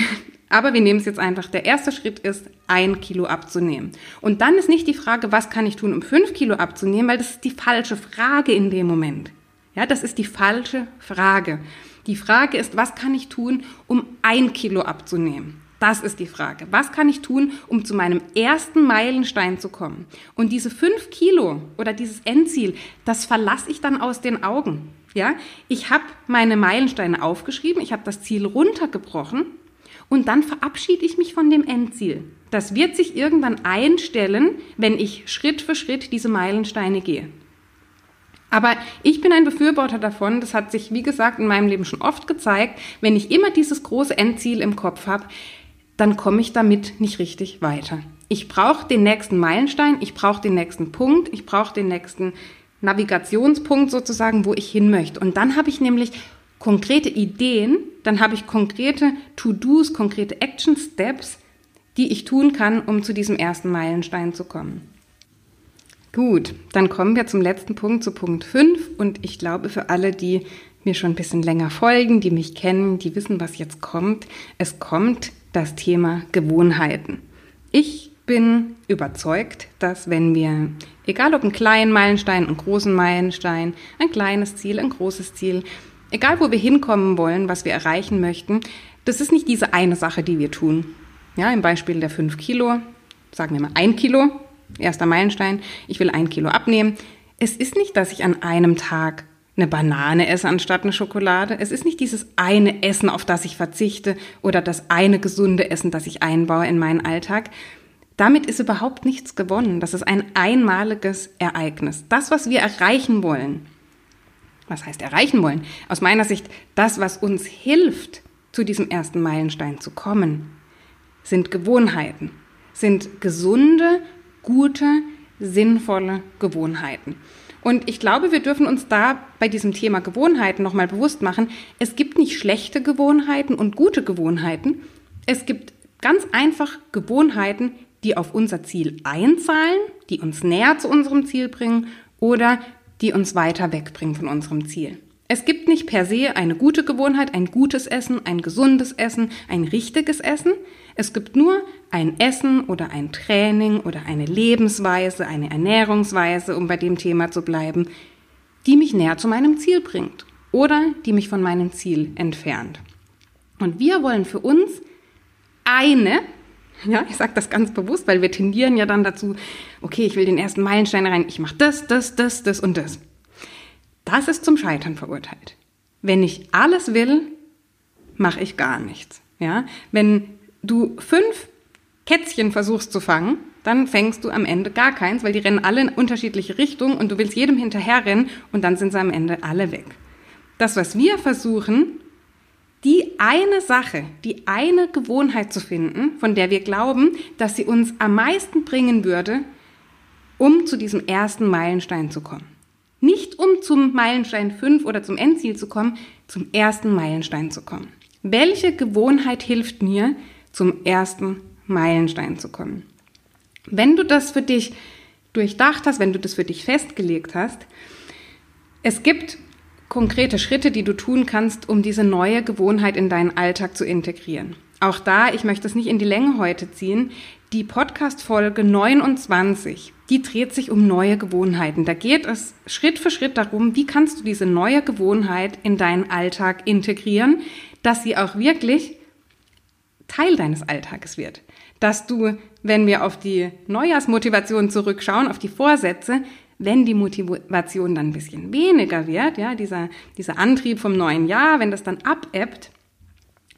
Aber wir nehmen es jetzt einfach. Der erste Schritt ist, ein Kilo abzunehmen. Und dann ist nicht die Frage, was kann ich tun, um fünf Kilo abzunehmen, weil das ist die falsche Frage in dem Moment. Ja, das ist die falsche Frage. Die Frage ist, was kann ich tun, um ein Kilo abzunehmen? Das ist die Frage. Was kann ich tun, um zu meinem ersten Meilenstein zu kommen? Und diese fünf Kilo oder dieses Endziel, das verlasse ich dann aus den Augen. Ja, ich habe meine Meilensteine aufgeschrieben, ich habe das Ziel runtergebrochen und dann verabschiede ich mich von dem Endziel. Das wird sich irgendwann einstellen, wenn ich Schritt für Schritt diese Meilensteine gehe. Aber ich bin ein Befürworter davon, das hat sich, wie gesagt, in meinem Leben schon oft gezeigt, wenn ich immer dieses große Endziel im Kopf habe, dann komme ich damit nicht richtig weiter. Ich brauche den nächsten Meilenstein, ich brauche den nächsten Punkt, ich brauche den nächsten Navigationspunkt sozusagen, wo ich hin möchte. Und dann habe ich nämlich konkrete Ideen, dann habe ich konkrete To-Dos, konkrete Action-Steps, die ich tun kann, um zu diesem ersten Meilenstein zu kommen. Gut, dann kommen wir zum letzten Punkt, zu Punkt 5. Und ich glaube, für alle, die mir schon ein bisschen länger folgen, die mich kennen, die wissen, was jetzt kommt. Es kommt das Thema Gewohnheiten. Ich bin überzeugt, dass wenn wir, egal ob einen kleinen Meilenstein, einen großen Meilenstein, ein kleines Ziel, ein großes Ziel, egal wo wir hinkommen wollen, was wir erreichen möchten, das ist nicht diese eine Sache, die wir tun. Ja, im Beispiel der 5 Kilo, sagen wir mal ein Kilo, erster Meilenstein, ich will ein Kilo abnehmen. Es ist nicht, dass ich an einem Tag eine Banane esse anstatt eine Schokolade. Es ist nicht dieses eine Essen, auf das ich verzichte oder das eine gesunde Essen, das ich einbaue in meinen Alltag. Damit ist überhaupt nichts gewonnen. Das ist ein einmaliges Ereignis. Das, was wir erreichen wollen, was heißt erreichen wollen? Aus meiner Sicht, das, was uns hilft, zu diesem ersten Meilenstein zu kommen, sind Gewohnheiten, sind gesunde, gute, sinnvolle Gewohnheiten. Und ich glaube, wir dürfen uns da bei diesem Thema Gewohnheiten nochmal bewusst machen, es gibt nicht schlechte Gewohnheiten und gute Gewohnheiten. Es gibt ganz einfach Gewohnheiten, die auf unser Ziel einzahlen, die uns näher zu unserem Ziel bringen oder die uns weiter wegbringen von unserem Ziel. Es gibt nicht per se eine gute Gewohnheit, ein gutes Essen, ein gesundes Essen, ein richtiges Essen. Es gibt nur ein Essen oder ein Training oder eine Lebensweise, eine Ernährungsweise, um bei dem Thema zu bleiben, die mich näher zu meinem Ziel bringt oder die mich von meinem Ziel entfernt. Und wir wollen für uns eine, ja, ich sage das ganz bewusst, weil wir tendieren ja dann dazu, okay, ich will den ersten Meilenstein rein, ich mache das, das, das, das und das. Das ist zum Scheitern verurteilt. Wenn ich alles will, mache ich gar nichts. Ja? Wenn du fünf Kätzchen versuchst zu fangen, dann fängst du am Ende gar keins, weil die rennen alle in unterschiedliche Richtungen und du willst jedem hinterherrennen und dann sind sie am Ende alle weg. Das, was wir versuchen, die eine Sache, die eine Gewohnheit zu finden, von der wir glauben, dass sie uns am meisten bringen würde, um zu diesem ersten Meilenstein zu kommen. Nicht um zum Meilenstein 5 oder zum Endziel zu kommen, zum ersten Meilenstein zu kommen. Welche Gewohnheit hilft mir, zum ersten Meilenstein zu kommen? Wenn du das für dich durchdacht hast, wenn du das für dich festgelegt hast, es gibt konkrete Schritte, die du tun kannst, um diese neue Gewohnheit in deinen Alltag zu integrieren. Auch da, ich möchte es nicht in die Länge heute ziehen, die Podcast-Folge 29, die dreht sich um neue Gewohnheiten. Da geht es Schritt für Schritt darum, wie kannst du diese neue Gewohnheit in deinen Alltag integrieren, dass sie auch wirklich Teil deines Alltages wird. Dass du, wenn wir auf die Neujahrsmotivation zurückschauen, auf die Vorsätze, wenn die Motivation dann ein bisschen weniger wird, ja, dieser, dieser Antrieb vom neuen Jahr, wenn das dann abebbt,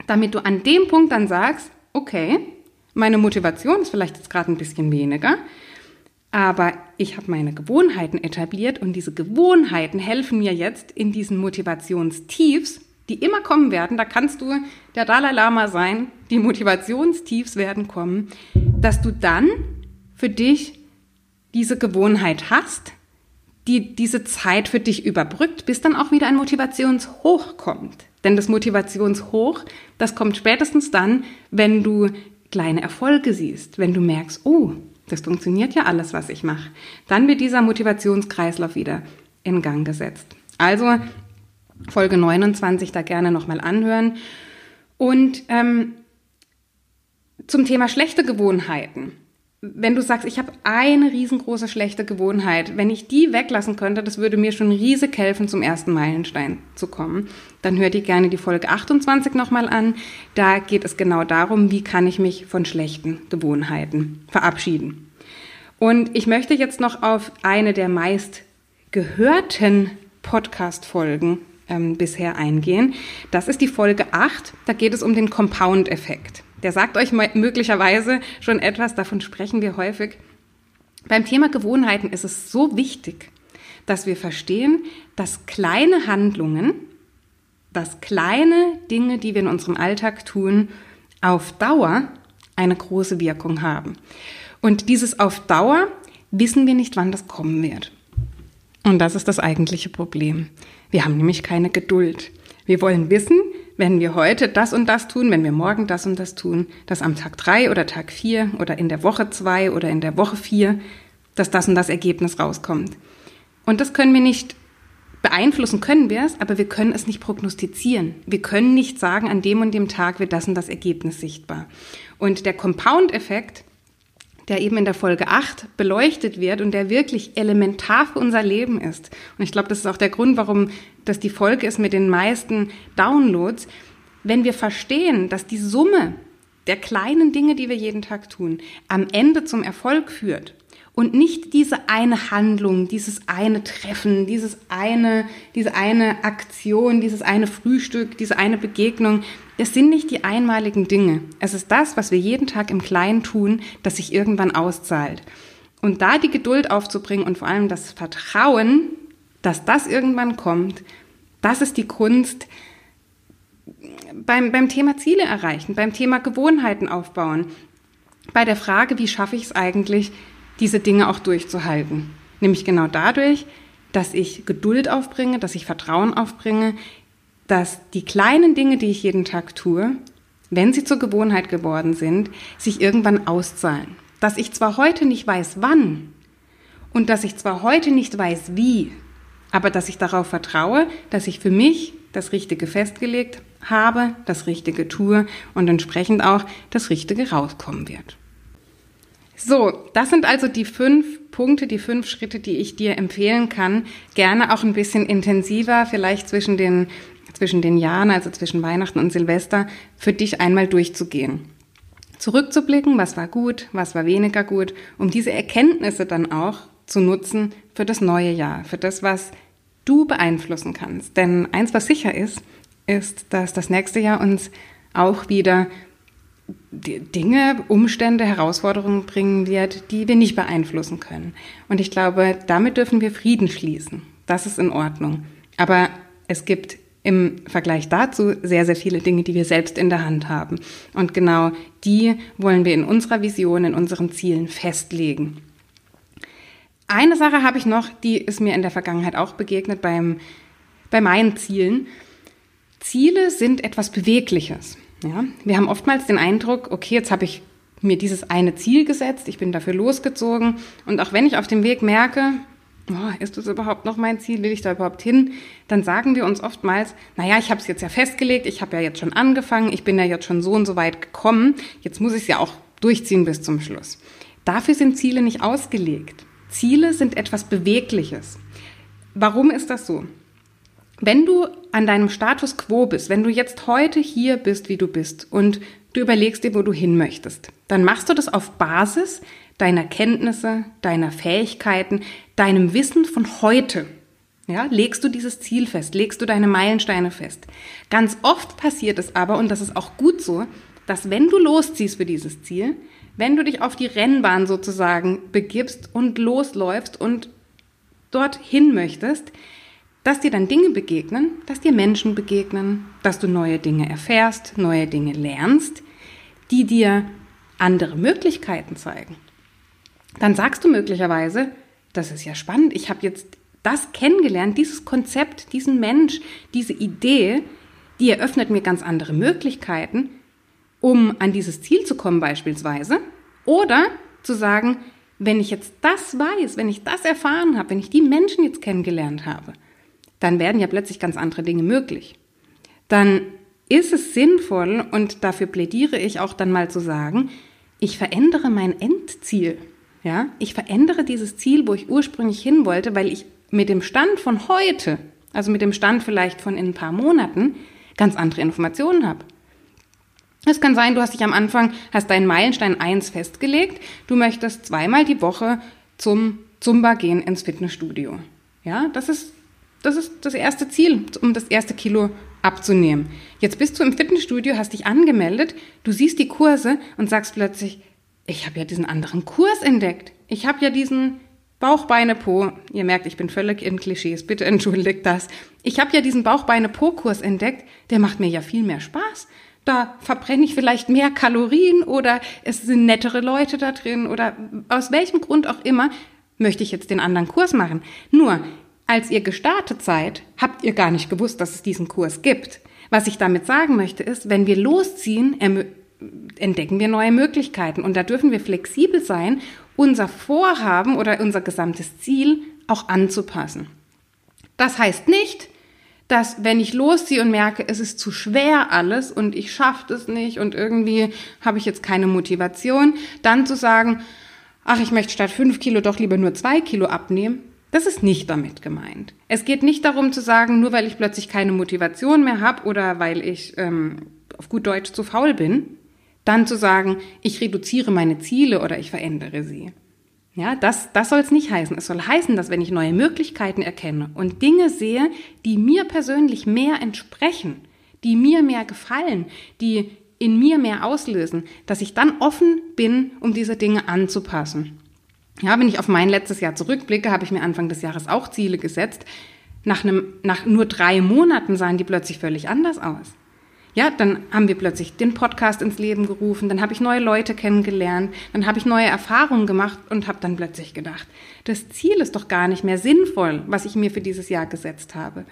damit du an dem Punkt dann sagst, okay, meine Motivation ist vielleicht jetzt gerade ein bisschen weniger, aber ich habe meine Gewohnheiten etabliert und diese Gewohnheiten helfen mir jetzt in diesen Motivationstiefs, die immer kommen werden. Da kannst du der Dalai Lama sein, die Motivationstiefs werden kommen, dass du dann für dich diese Gewohnheit hast, die diese Zeit für dich überbrückt, bis dann auch wieder ein Motivationshoch kommt. Denn das Motivationshoch, das kommt spätestens dann, wenn du kleine Erfolge siehst, wenn du merkst, oh, das funktioniert ja alles, was ich mache, dann wird dieser Motivationskreislauf wieder in Gang gesetzt. Also Folge 29 da gerne nochmal anhören. Und ähm, zum Thema schlechte Gewohnheiten wenn du sagst, ich habe eine riesengroße schlechte Gewohnheit, wenn ich die weglassen könnte, das würde mir schon riesig helfen, zum ersten Meilenstein zu kommen, dann hör dir gerne die Folge 28 nochmal an. Da geht es genau darum, wie kann ich mich von schlechten Gewohnheiten verabschieden. Und ich möchte jetzt noch auf eine der meist gehörten Podcast-Folgen ähm, bisher eingehen. Das ist die Folge 8. Da geht es um den Compound-Effekt. Der sagt euch möglicherweise schon etwas, davon sprechen wir häufig. Beim Thema Gewohnheiten ist es so wichtig, dass wir verstehen, dass kleine Handlungen, dass kleine Dinge, die wir in unserem Alltag tun, auf Dauer eine große Wirkung haben. Und dieses auf Dauer wissen wir nicht, wann das kommen wird. Und das ist das eigentliche Problem. Wir haben nämlich keine Geduld. Wir wollen wissen, wenn wir heute das und das tun, wenn wir morgen das und das tun, dass am Tag drei oder Tag vier oder in der Woche zwei oder in der Woche vier dass das und das Ergebnis rauskommt. Und das können wir nicht beeinflussen, können wir es, aber wir können es nicht prognostizieren. Wir können nicht sagen, an dem und dem Tag wird das und das Ergebnis sichtbar. Und der Compound-Effekt, der eben in der Folge 8 beleuchtet wird und der wirklich elementar für unser Leben ist. Und ich glaube, das ist auch der Grund, warum das die Folge ist mit den meisten Downloads. Wenn wir verstehen, dass die Summe der kleinen Dinge, die wir jeden Tag tun, am Ende zum Erfolg führt und nicht diese eine Handlung, dieses eine Treffen, dieses eine, diese eine Aktion, dieses eine Frühstück, diese eine Begegnung. Es sind nicht die einmaligen Dinge. Es ist das, was wir jeden Tag im Kleinen tun, das sich irgendwann auszahlt. Und da die Geduld aufzubringen und vor allem das Vertrauen, dass das irgendwann kommt, das ist die Kunst beim, beim Thema Ziele erreichen, beim Thema Gewohnheiten aufbauen, bei der Frage, wie schaffe ich es eigentlich, diese Dinge auch durchzuhalten. Nämlich genau dadurch, dass ich Geduld aufbringe, dass ich Vertrauen aufbringe, dass die kleinen Dinge, die ich jeden Tag tue, wenn sie zur Gewohnheit geworden sind, sich irgendwann auszahlen. Dass ich zwar heute nicht weiß, wann und dass ich zwar heute nicht weiß, wie, aber dass ich darauf vertraue, dass ich für mich das Richtige festgelegt habe, das Richtige tue und entsprechend auch das Richtige rauskommen wird. So, das sind also die fünf Punkte, die fünf Schritte, die ich dir empfehlen kann. Gerne auch ein bisschen intensiver, vielleicht zwischen den, zwischen den Jahren, also zwischen Weihnachten und Silvester, für dich einmal durchzugehen. Zurückzublicken, was war gut, was war weniger gut, um diese Erkenntnisse dann auch zu nutzen für das neue Jahr, für das, was du beeinflussen kannst. Denn eins, was sicher ist, ist, dass das nächste Jahr uns auch wieder Dinge, Umstände, Herausforderungen bringen wird, die wir nicht beeinflussen können. Und ich glaube, damit dürfen wir Frieden schließen. Das ist in Ordnung. Aber es gibt im Vergleich dazu sehr, sehr viele Dinge, die wir selbst in der Hand haben. Und genau die wollen wir in unserer Vision, in unseren Zielen festlegen. Eine Sache habe ich noch, die ist mir in der Vergangenheit auch begegnet beim, bei meinen Zielen. Ziele sind etwas Bewegliches. Ja, wir haben oftmals den Eindruck, okay, jetzt habe ich mir dieses eine Ziel gesetzt, ich bin dafür losgezogen und auch wenn ich auf dem Weg merke, oh, ist das überhaupt noch mein Ziel, will ich da überhaupt hin, dann sagen wir uns oftmals, naja, ich habe es jetzt ja festgelegt, ich habe ja jetzt schon angefangen, ich bin ja jetzt schon so und so weit gekommen, jetzt muss ich es ja auch durchziehen bis zum Schluss. Dafür sind Ziele nicht ausgelegt. Ziele sind etwas Bewegliches. Warum ist das so? Wenn du an deinem Status quo bist, wenn du jetzt heute hier bist, wie du bist und du überlegst dir, wo du hin möchtest, dann machst du das auf Basis deiner Kenntnisse, deiner Fähigkeiten, deinem Wissen von heute. Ja, legst du dieses Ziel fest, legst du deine Meilensteine fest. Ganz oft passiert es aber, und das ist auch gut so, dass wenn du losziehst für dieses Ziel, wenn du dich auf die Rennbahn sozusagen begibst und losläufst und dorthin möchtest, dass dir dann Dinge begegnen, dass dir Menschen begegnen, dass du neue Dinge erfährst, neue Dinge lernst, die dir andere Möglichkeiten zeigen. Dann sagst du möglicherweise, das ist ja spannend, ich habe jetzt das kennengelernt, dieses Konzept, diesen Mensch, diese Idee, die eröffnet mir ganz andere Möglichkeiten, um an dieses Ziel zu kommen beispielsweise. Oder zu sagen, wenn ich jetzt das weiß, wenn ich das erfahren habe, wenn ich die Menschen jetzt kennengelernt habe, dann werden ja plötzlich ganz andere Dinge möglich. Dann ist es sinnvoll, und dafür plädiere ich auch dann mal zu sagen, ich verändere mein Endziel. Ja, ich verändere dieses Ziel, wo ich ursprünglich hin wollte, weil ich mit dem Stand von heute, also mit dem Stand vielleicht von in ein paar Monaten, ganz andere Informationen habe. Es kann sein, du hast dich am Anfang, hast deinen Meilenstein 1 festgelegt, du möchtest zweimal die Woche zum Zumba gehen ins Fitnessstudio. Ja, das ist das ist das erste Ziel, um das erste Kilo abzunehmen. Jetzt bist du im Fitnessstudio, hast dich angemeldet, du siehst die Kurse und sagst plötzlich, ich habe ja diesen anderen Kurs entdeckt. Ich habe ja diesen Bauchbeine-Po. Ihr merkt, ich bin völlig in Klischees, bitte entschuldigt das. Ich habe ja diesen Bauchbeine-Po-Kurs entdeckt, der macht mir ja viel mehr Spaß. Da verbrenne ich vielleicht mehr Kalorien oder es sind nettere Leute da drin oder aus welchem Grund auch immer möchte ich jetzt den anderen Kurs machen. Nur, als ihr gestartet seid, habt ihr gar nicht gewusst, dass es diesen Kurs gibt. Was ich damit sagen möchte ist, wenn wir losziehen, entdecken wir neue Möglichkeiten. Und da dürfen wir flexibel sein, unser Vorhaben oder unser gesamtes Ziel auch anzupassen. Das heißt nicht, dass wenn ich losziehe und merke, es ist zu schwer alles und ich schaffe das nicht und irgendwie habe ich jetzt keine Motivation, dann zu sagen, ach, ich möchte statt fünf Kilo doch lieber nur zwei Kilo abnehmen, das ist nicht damit gemeint. Es geht nicht darum zu sagen, nur weil ich plötzlich keine Motivation mehr habe oder weil ich ähm, auf gut Deutsch zu faul bin, dann zu sagen, ich reduziere meine Ziele oder ich verändere sie. Ja, das, das soll es nicht heißen. Es soll heißen, dass wenn ich neue Möglichkeiten erkenne und Dinge sehe, die mir persönlich mehr entsprechen, die mir mehr gefallen, die in mir mehr auslösen, dass ich dann offen bin, um diese Dinge anzupassen. Ja, wenn ich auf mein letztes Jahr zurückblicke, habe ich mir Anfang des Jahres auch Ziele gesetzt. Nach, einem, nach nur drei Monaten sahen die plötzlich völlig anders aus. Ja, dann haben wir plötzlich den Podcast ins Leben gerufen, dann habe ich neue Leute kennengelernt, dann habe ich neue Erfahrungen gemacht und habe dann plötzlich gedacht, das Ziel ist doch gar nicht mehr sinnvoll, was ich mir für dieses Jahr gesetzt habe.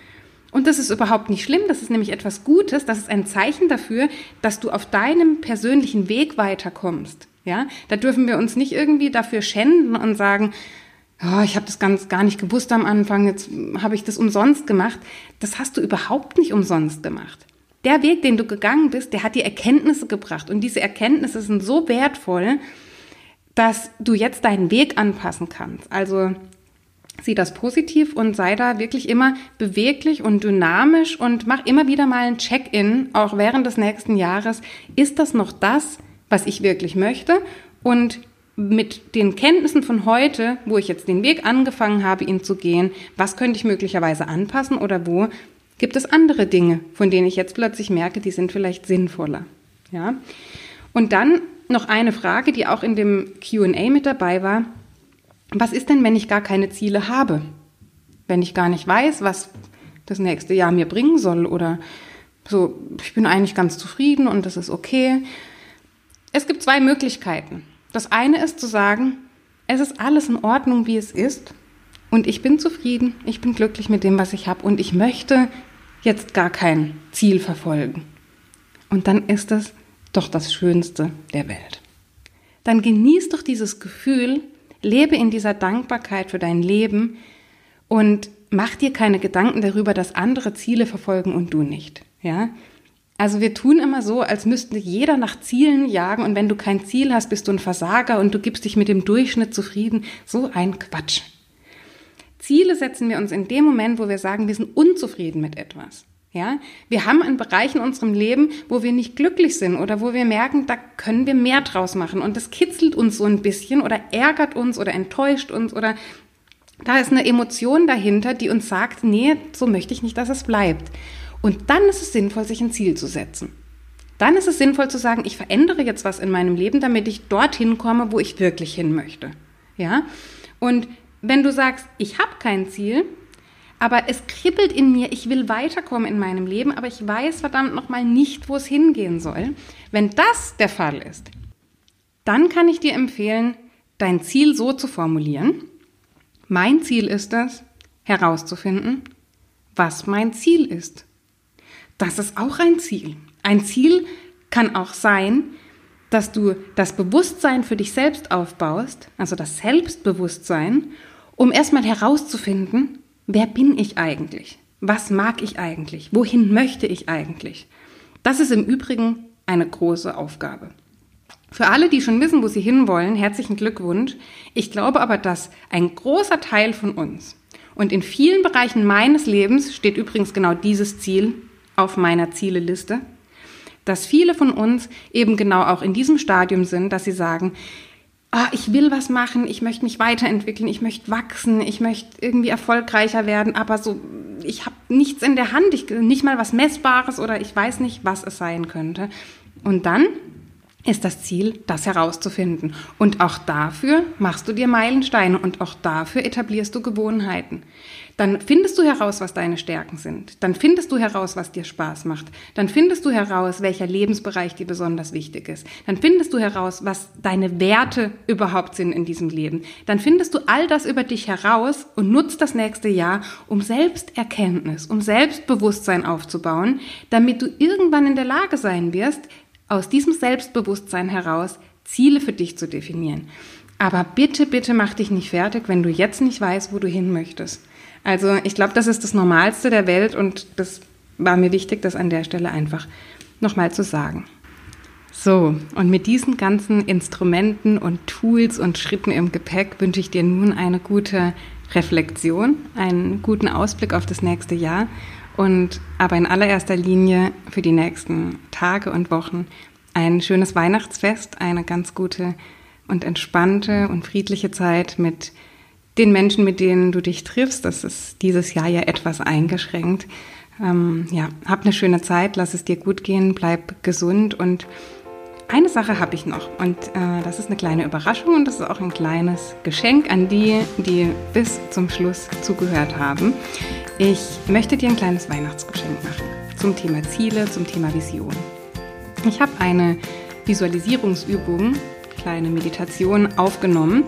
Und das ist überhaupt nicht schlimm, das ist nämlich etwas Gutes, das ist ein Zeichen dafür, dass du auf deinem persönlichen Weg weiterkommst. Ja, da dürfen wir uns nicht irgendwie dafür schänden und sagen, oh, ich habe das ganz gar nicht gewusst am Anfang, jetzt habe ich das umsonst gemacht. Das hast du überhaupt nicht umsonst gemacht. Der Weg, den du gegangen bist, der hat dir Erkenntnisse gebracht. Und diese Erkenntnisse sind so wertvoll, dass du jetzt deinen Weg anpassen kannst. Also sieh das positiv und sei da wirklich immer beweglich und dynamisch und mach immer wieder mal ein Check-in, auch während des nächsten Jahres. Ist das noch das, was ich wirklich möchte? Und mit den Kenntnissen von heute, wo ich jetzt den Weg angefangen habe, ihn zu gehen, was könnte ich möglicherweise anpassen oder wo gibt es andere Dinge, von denen ich jetzt plötzlich merke, die sind vielleicht sinnvoller. Ja? Und dann noch eine Frage, die auch in dem QA mit dabei war. Was ist denn, wenn ich gar keine Ziele habe? Wenn ich gar nicht weiß, was das nächste Jahr mir bringen soll oder so, ich bin eigentlich ganz zufrieden und das ist okay. Es gibt zwei Möglichkeiten. Das eine ist zu sagen, es ist alles in Ordnung, wie es ist und ich bin zufrieden, ich bin glücklich mit dem, was ich habe und ich möchte jetzt gar kein Ziel verfolgen. Und dann ist es doch das Schönste der Welt. Dann genieß doch dieses Gefühl, lebe in dieser Dankbarkeit für dein Leben und mach dir keine Gedanken darüber, dass andere Ziele verfolgen und du nicht. Ja? Also wir tun immer so, als müsste jeder nach Zielen jagen und wenn du kein Ziel hast, bist du ein Versager und du gibst dich mit dem Durchschnitt zufrieden. So ein Quatsch. Ziele setzen wir uns in dem Moment, wo wir sagen, wir sind unzufrieden mit etwas. Ja, wir haben einen Bereich in unserem Leben, wo wir nicht glücklich sind oder wo wir merken, da können wir mehr draus machen und das kitzelt uns so ein bisschen oder ärgert uns oder enttäuscht uns oder da ist eine Emotion dahinter, die uns sagt, nee, so möchte ich nicht, dass es bleibt. Und dann ist es sinnvoll, sich ein Ziel zu setzen. Dann ist es sinnvoll zu sagen, ich verändere jetzt was in meinem Leben, damit ich dorthin komme, wo ich wirklich hin möchte. Ja? Und wenn du sagst, ich habe kein Ziel, aber es kribbelt in mir, ich will weiterkommen in meinem Leben, aber ich weiß verdammt nochmal nicht, wo es hingehen soll. Wenn das der Fall ist, dann kann ich dir empfehlen, dein Ziel so zu formulieren. Mein Ziel ist es, herauszufinden, was mein Ziel ist. Das ist auch ein Ziel. Ein Ziel kann auch sein, dass du das Bewusstsein für dich selbst aufbaust, also das Selbstbewusstsein, um erstmal herauszufinden, wer bin ich eigentlich? Was mag ich eigentlich? Wohin möchte ich eigentlich? Das ist im Übrigen eine große Aufgabe. Für alle, die schon wissen, wo sie hinwollen, herzlichen Glückwunsch. Ich glaube aber, dass ein großer Teil von uns und in vielen Bereichen meines Lebens steht übrigens genau dieses Ziel auf meiner Zieleliste, dass viele von uns eben genau auch in diesem Stadium sind, dass sie sagen, ah, ich will was machen, ich möchte mich weiterentwickeln, ich möchte wachsen, ich möchte irgendwie erfolgreicher werden, aber so, ich habe nichts in der Hand, ich, nicht mal was Messbares oder ich weiß nicht, was es sein könnte. Und dann ist das Ziel, das herauszufinden. Und auch dafür machst du dir Meilensteine und auch dafür etablierst du Gewohnheiten. Dann findest du heraus, was deine Stärken sind. Dann findest du heraus, was dir Spaß macht. Dann findest du heraus, welcher Lebensbereich dir besonders wichtig ist. Dann findest du heraus, was deine Werte überhaupt sind in diesem Leben. Dann findest du all das über dich heraus und nutzt das nächste Jahr, um Selbsterkenntnis, um Selbstbewusstsein aufzubauen, damit du irgendwann in der Lage sein wirst, aus diesem Selbstbewusstsein heraus Ziele für dich zu definieren. Aber bitte, bitte mach dich nicht fertig, wenn du jetzt nicht weißt, wo du hin möchtest. Also ich glaube, das ist das Normalste der Welt und das war mir wichtig, das an der Stelle einfach nochmal zu sagen. So, und mit diesen ganzen Instrumenten und Tools und Schritten im Gepäck wünsche ich dir nun eine gute Reflexion, einen guten Ausblick auf das nächste Jahr und aber in allererster Linie für die nächsten Tage und Wochen ein schönes Weihnachtsfest, eine ganz gute und entspannte und friedliche Zeit mit den Menschen, mit denen du dich triffst. Das ist dieses Jahr ja etwas eingeschränkt. Ähm, ja, hab eine schöne Zeit, lass es dir gut gehen, bleib gesund und eine Sache habe ich noch und äh, das ist eine kleine Überraschung und das ist auch ein kleines Geschenk an die, die bis zum Schluss zugehört haben. Ich möchte dir ein kleines Weihnachtsgeschenk machen zum Thema Ziele, zum Thema Vision. Ich habe eine Visualisierungsübung, kleine Meditation aufgenommen.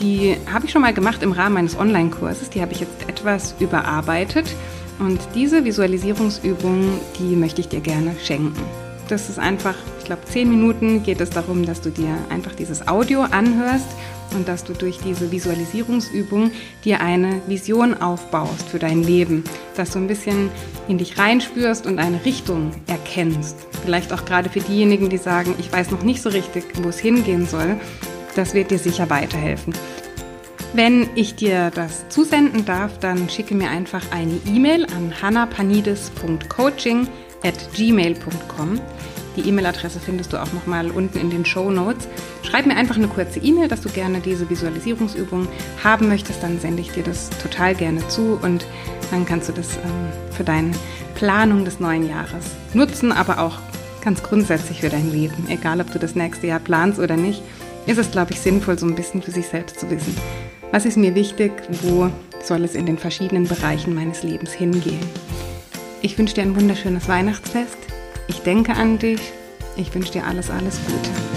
Die habe ich schon mal gemacht im Rahmen meines Online-Kurses. Die habe ich jetzt etwas überarbeitet. Und diese Visualisierungsübung, die möchte ich dir gerne schenken. Das ist einfach, ich glaube, zehn Minuten geht es darum, dass du dir einfach dieses Audio anhörst und dass du durch diese Visualisierungsübung dir eine Vision aufbaust für dein Leben, dass du ein bisschen in dich reinspürst und eine Richtung erkennst. Vielleicht auch gerade für diejenigen, die sagen, ich weiß noch nicht so richtig, wo es hingehen soll. Das wird dir sicher weiterhelfen. Wenn ich dir das zusenden darf, dann schicke mir einfach eine E-Mail an hannapanides.coaching at gmail.com. Die E-Mail-Adresse findest du auch nochmal unten in den Show Notes. Schreib mir einfach eine kurze E-Mail, dass du gerne diese Visualisierungsübung haben möchtest. Dann sende ich dir das total gerne zu und dann kannst du das ähm, für deine Planung des neuen Jahres nutzen, aber auch ganz grundsätzlich für dein Leben. Egal, ob du das nächste Jahr planst oder nicht, ist es, glaube ich, sinnvoll, so ein bisschen für sich selbst zu wissen. Was ist mir wichtig? Wo soll es in den verschiedenen Bereichen meines Lebens hingehen? Ich wünsche dir ein wunderschönes Weihnachtsfest. Ich denke an dich. Ich wünsche dir alles, alles Gute.